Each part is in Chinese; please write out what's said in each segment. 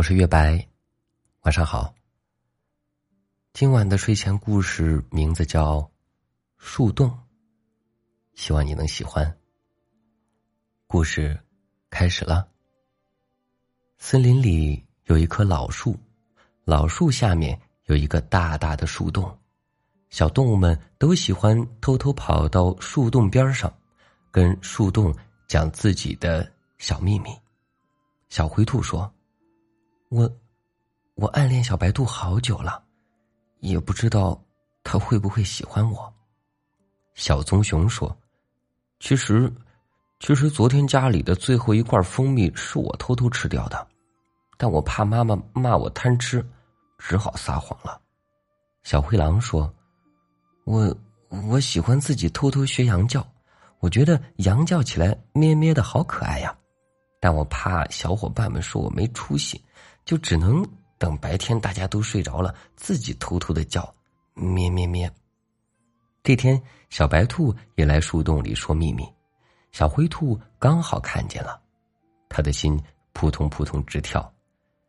我是月白，晚上好。今晚的睡前故事名字叫《树洞》，希望你能喜欢。故事开始了。森林里有一棵老树，老树下面有一个大大的树洞，小动物们都喜欢偷偷跑到树洞边上，跟树洞讲自己的小秘密。小灰兔说。我，我暗恋小白兔好久了，也不知道他会不会喜欢我。小棕熊说：“其实，其实昨天家里的最后一罐蜂蜜是我偷偷吃掉的，但我怕妈妈骂我贪吃，只好撒谎了。”小灰狼说：“我我喜欢自己偷偷学羊叫，我觉得羊叫起来咩咩的好可爱呀，但我怕小伙伴们说我没出息。”就只能等白天大家都睡着了，自己偷偷的叫，咩咩咩。这天，小白兔也来树洞里说秘密，小灰兔刚好看见了，他的心扑通扑通直跳，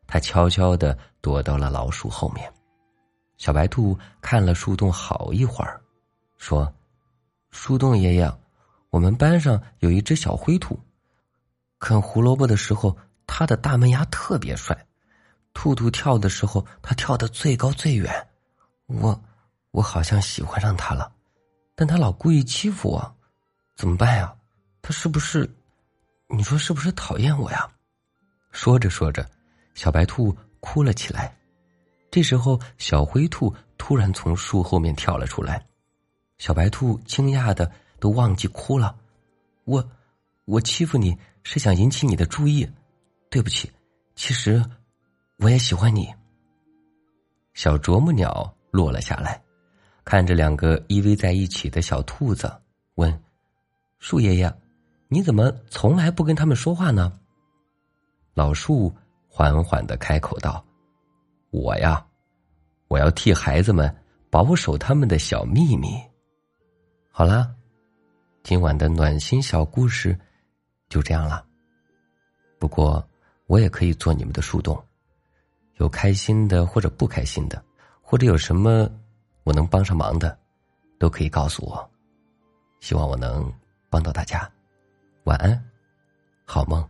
他悄悄的躲到了老鼠后面。小白兔看了树洞好一会儿，说：“树洞爷爷，我们班上有一只小灰兔，啃胡萝卜的时候，它的大门牙特别帅。”兔兔跳的时候，它跳的最高最远，我，我好像喜欢上它了，但它老故意欺负我，怎么办呀？它是不是，你说是不是讨厌我呀？说着说着，小白兔哭了起来。这时候，小灰兔突然从树后面跳了出来，小白兔惊讶的都忘记哭了。我，我欺负你是想引起你的注意，对不起，其实。我也喜欢你。小啄木鸟落了下来，看着两个依偎在一起的小兔子，问：“树爷爷，你怎么从来不跟他们说话呢？”老树缓缓的开口道：“我呀，我要替孩子们保守他们的小秘密。”好啦，今晚的暖心小故事就这样了。不过，我也可以做你们的树洞。有开心的或者不开心的，或者有什么我能帮上忙的，都可以告诉我。希望我能帮到大家。晚安，好梦。